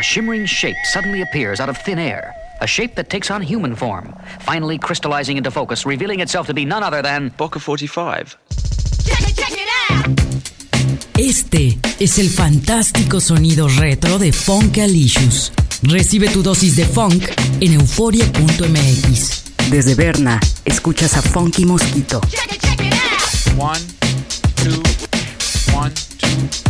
a shimmering shape suddenly appears out of thin air. A shape that takes on human form, finally crystallizing into focus, revealing itself to be none other than Boca 45. Este es el fantástico sonido retro de Funkalicious. Recibe tu dosis de funk en euforia.mx. Desde Berna, escuchas a Funky Mosquito. One, two, one, two,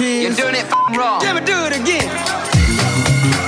You're doing it wrong. Never do it again.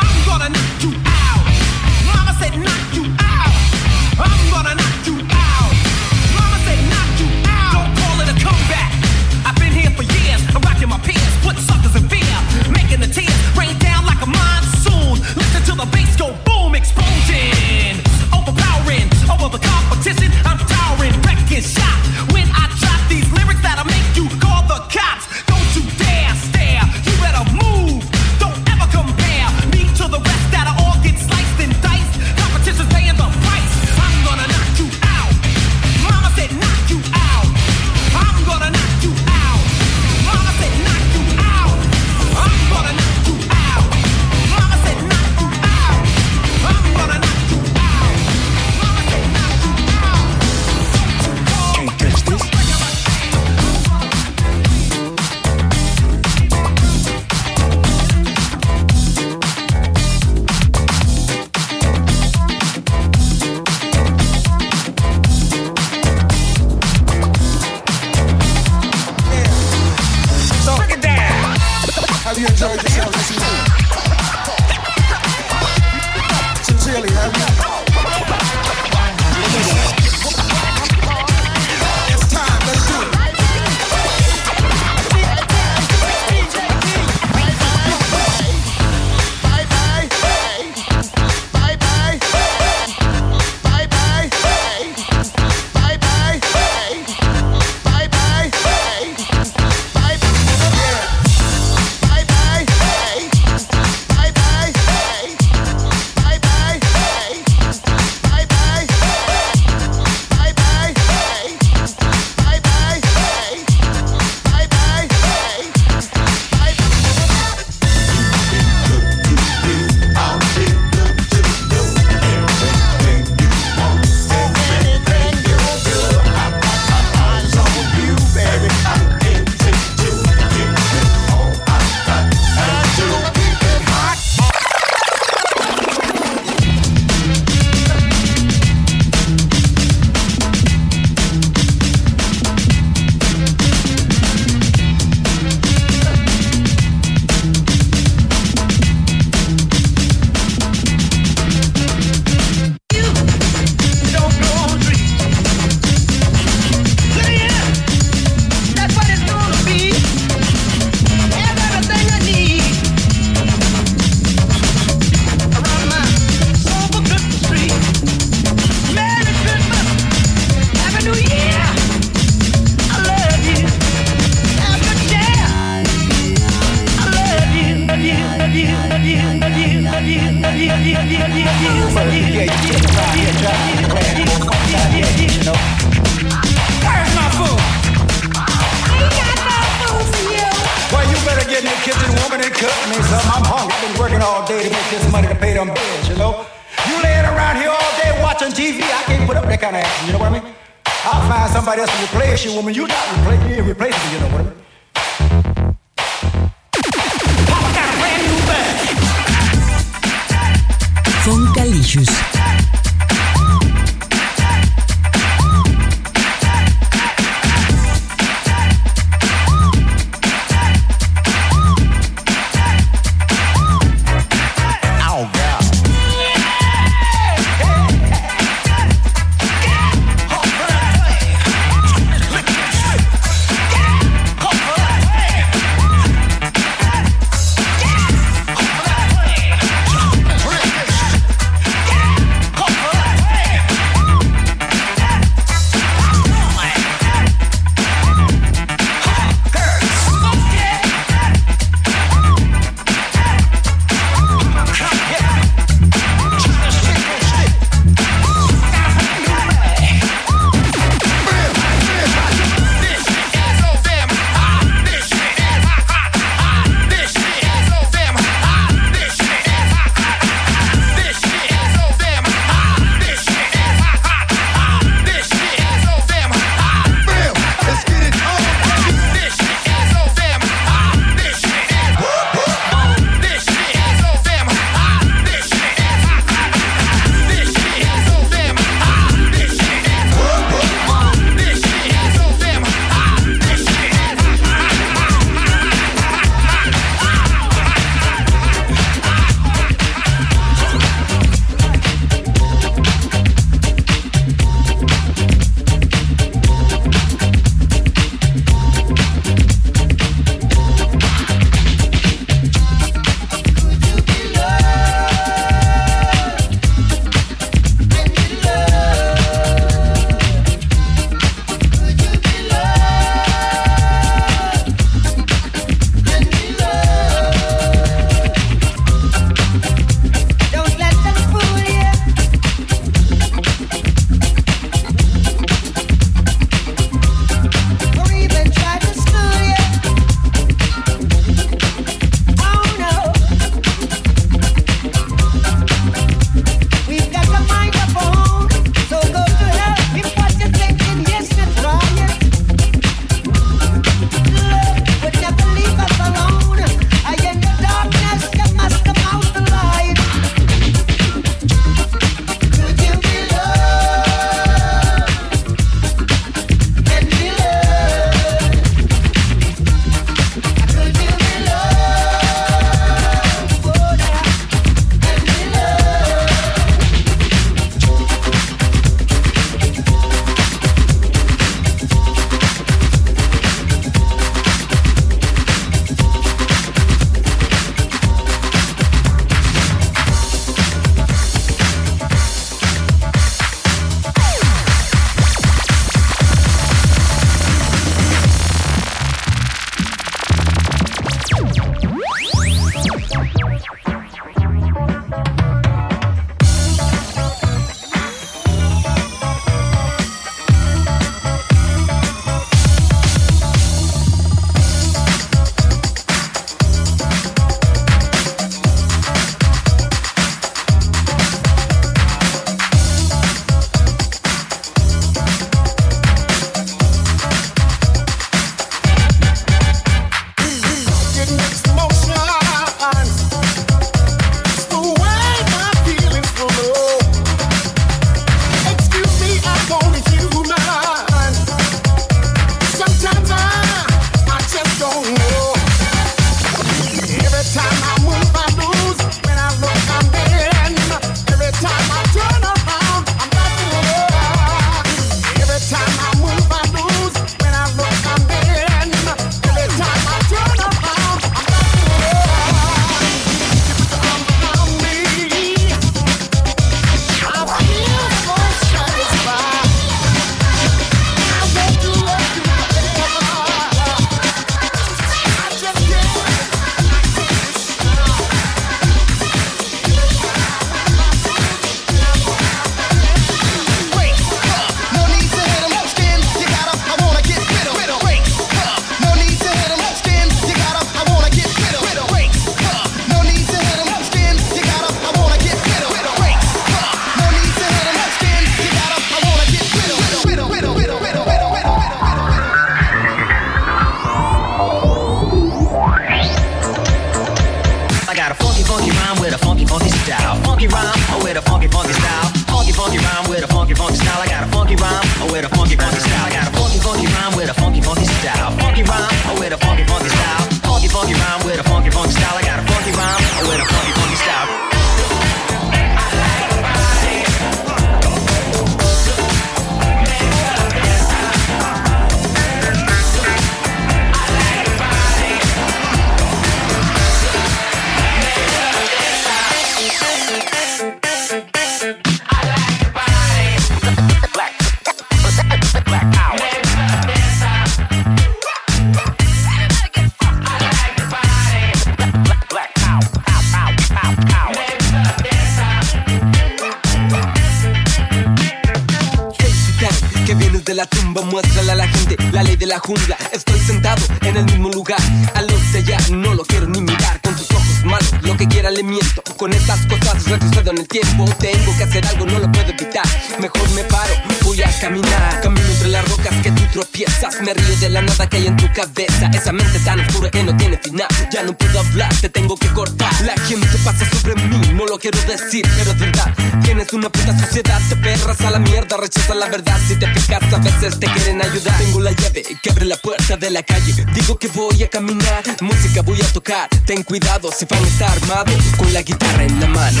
La jungla. Estoy sentado en el mismo lugar, a los de allá no lo quiero ni mirar. Con tus ojos malos, lo que quiera le miento. Con estas cosas retrocedo en el tiempo. Tengo que hacer algo, no lo puedo evitar. Mejor me paro, voy a caminar. Camino entre las rocas tropiezas. Me río de la nada que hay en tu cabeza. Esa mente tan oscura que no tiene final. Ya no puedo hablar, te tengo que cortar. La gente pasa sobre mí, no lo quiero decir, pero es verdad. Tienes una puta sociedad, te perras a la mierda, rechazas la verdad. Si te fijas, a veces te quieren ayudar. Tengo la llave que abre la puerta de la calle. Digo que voy a caminar, música voy a tocar. Ten cuidado si van a estar armados con la guitarra en la mano.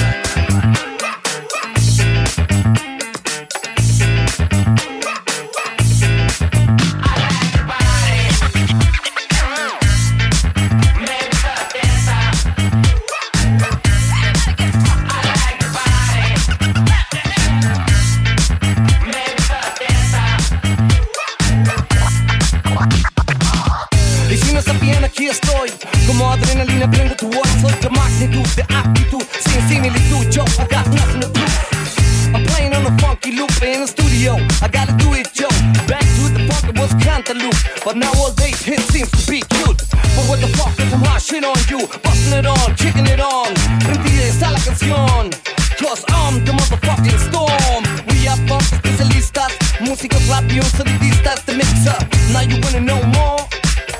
Adrenalina prendo tu voz. Soy la magnitud de actitud. Sin similitud, yo I got nothing to prove. I'm playing on a funky loop in the studio. I gotta do it, yo. Back to the funk, it was Cantaloupe. But nowadays, hit seems to be cute. But what the fuck is some hot on you? Busting it on, kicking it on. Prendida está la canción. Cause I'm the motherfucking storm. We are funk especialistas. Músicos rápidos, solidistas, the mixer. Now you wanna know more?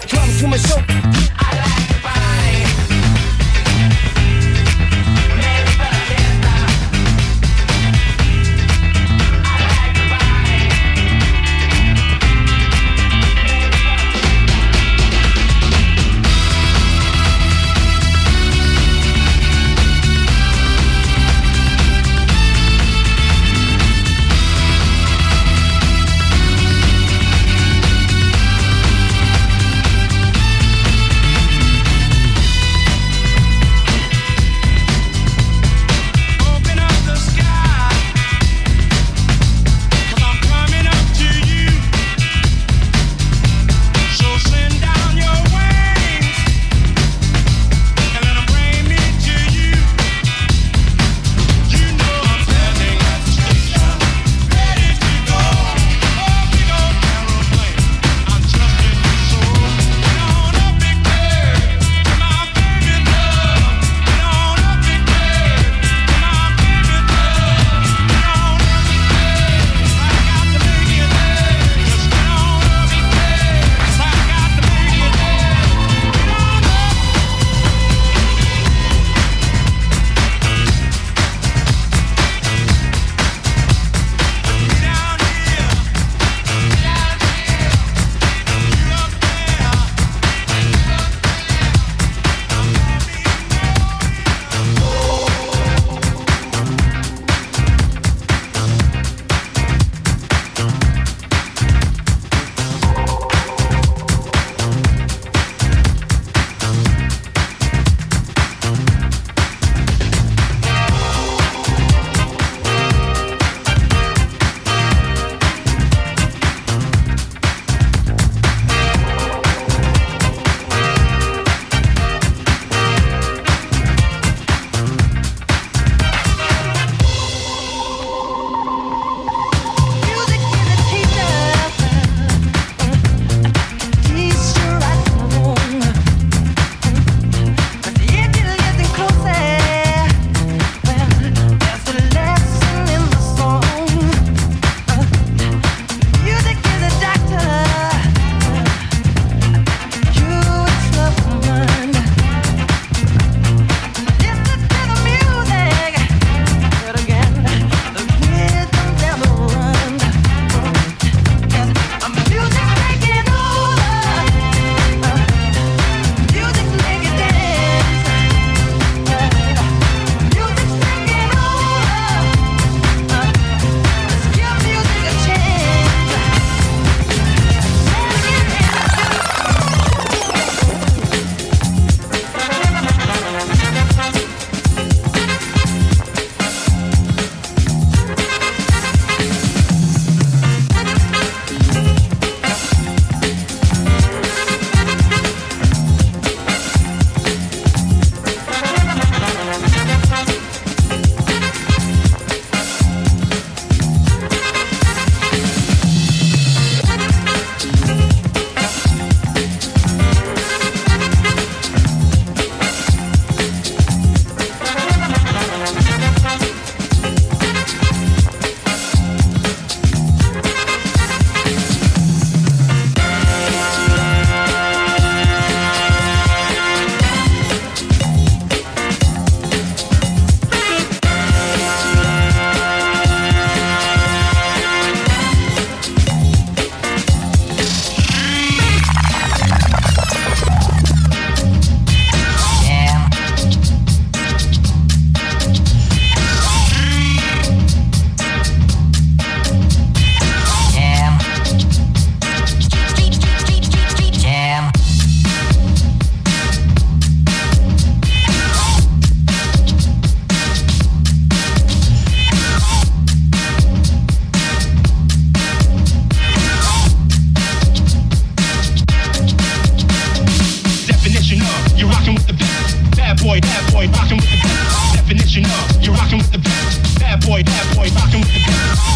Come to my show.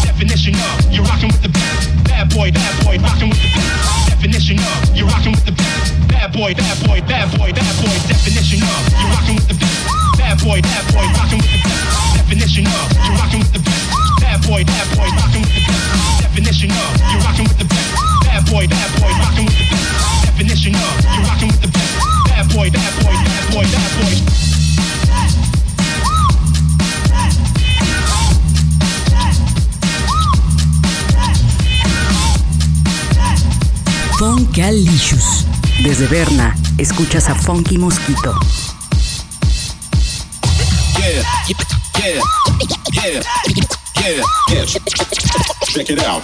Definition of you're rocking with the best. Bad boy, bad boy, rocking with the best. Definition of you're rocking with the best. Bad boy, bad boy, bad boy, bad boy. Definition of you're rocking with the best. Bad boy, bad boy, rocking with the best. Definition of you're rocking with the best. Bad boy, bad boy, rocking with the best. Definition of you're rocking with the best. Bad boy, bad boy, rocking with the best. Definition of you're rocking with the best. Bad boy, bad boy, bad boy, bad boy. Funkalicious. Desde Berna, escuchas a Funky Mosquito. Check it out.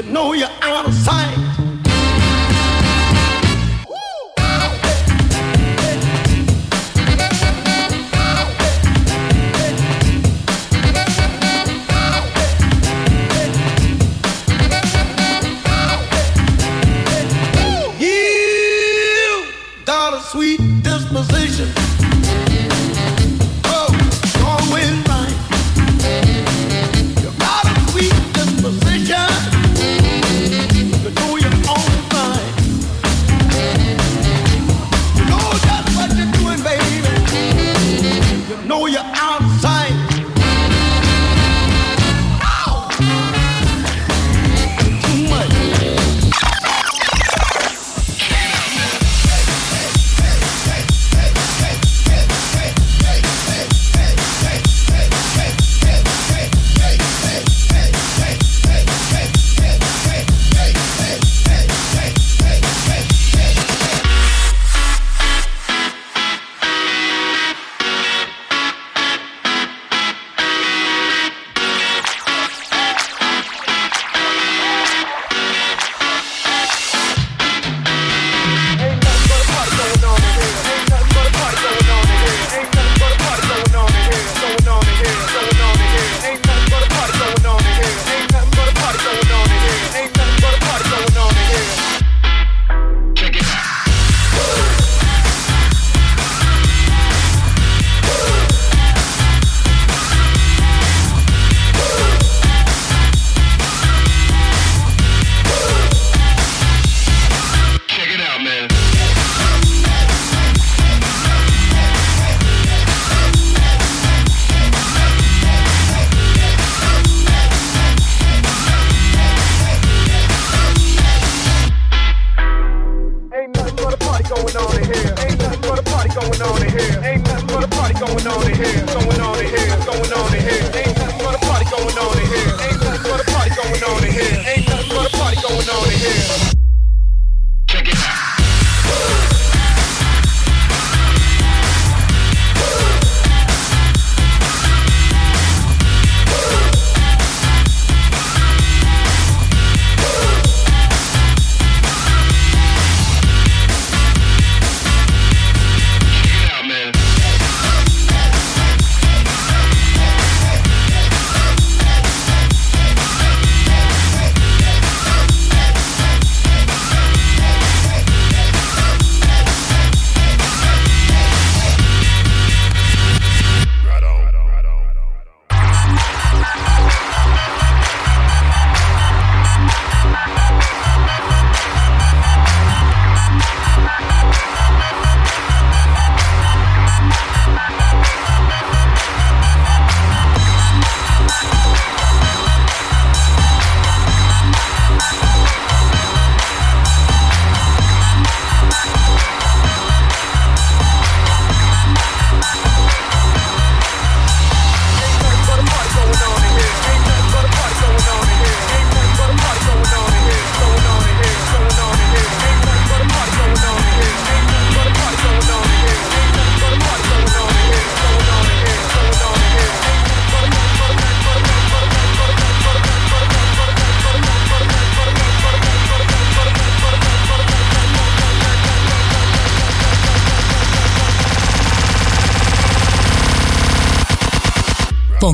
You know you're out of sight.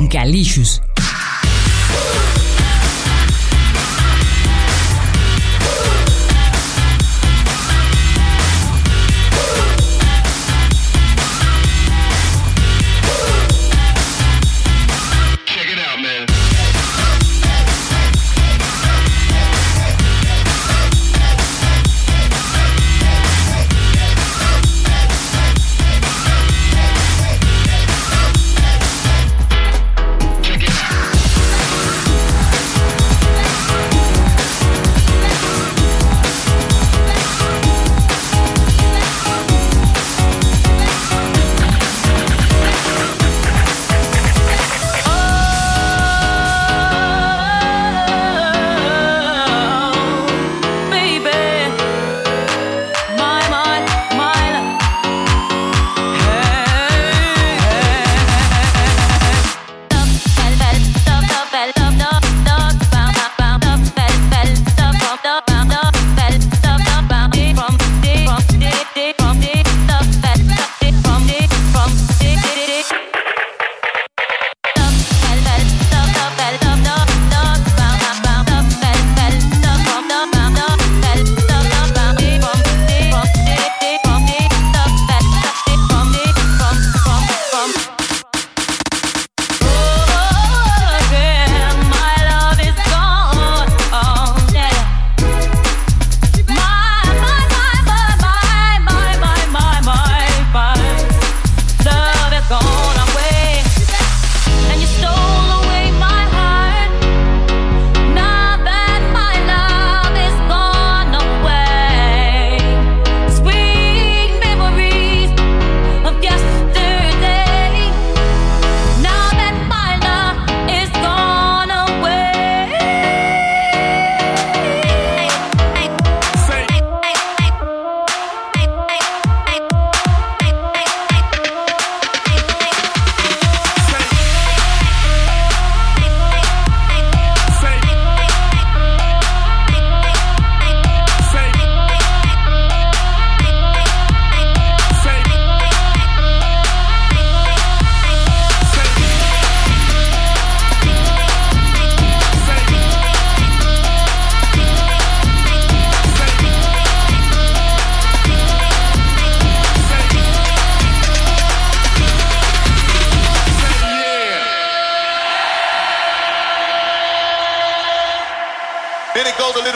Encalixos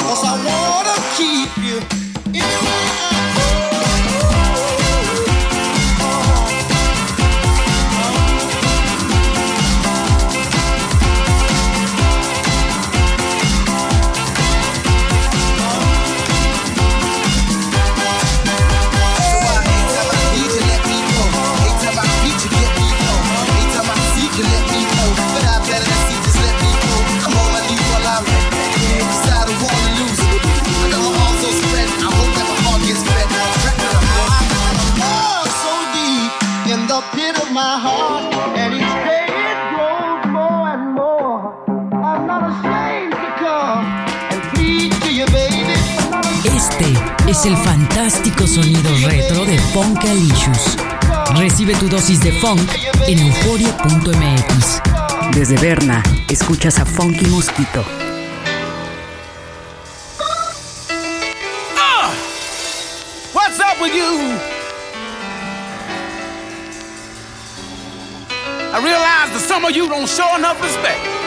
Cause I wanna keep you anywhere I es el fantástico sonido retro de Funkalicious. Recibe tu dosis de funk en euforia.mx. Desde Berna, escuchas a Funky Mosquito. Uh, what's up with you? I realize that some of you don't show enough respect.